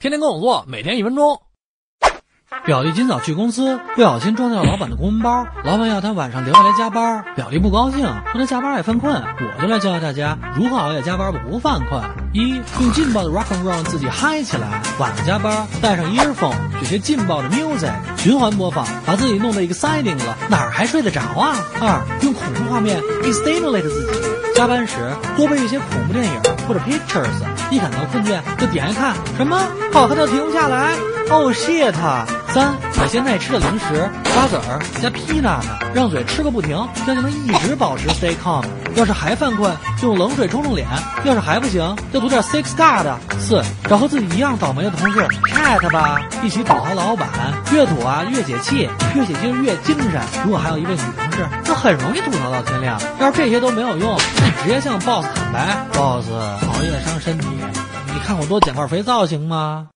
天天跟我做，每天一分钟。表弟今早去公司，不小心撞掉老板的公文包，老板要他晚上留下来加班。表弟不高兴，说他加班爱犯困。我就来教教大家如何熬夜加班不犯困：一，用劲爆的 rock and roll 自己嗨起来；晚上加班，带上 earphone，这些劲爆的 music 循环播放，把自己弄得 exciting 了，哪儿还睡得着啊？二，用恐怖画面 stimulate 自己。加班时多背一些恐怖电影或者 pictures，一感到困倦就点开看，什么好看到停不下来。哦谢他三，买些耐吃的零食，瓜子儿加 peanut，让嘴吃个不停，这样就能一直保持 stay calm。要是还犯困，就用冷水冲冲脸；要是还不行，就涂点 six god。四，找和自己一样倒霉的同事 cat 吧，一起讨好老板。越土啊越解气，越解气越精神。如果还有一位女同事，那很容易吐槽到天亮。要是这些都没有用，那你直接向 boss 坦白，boss 熬夜伤身体，你看我多捡块肥皂行吗？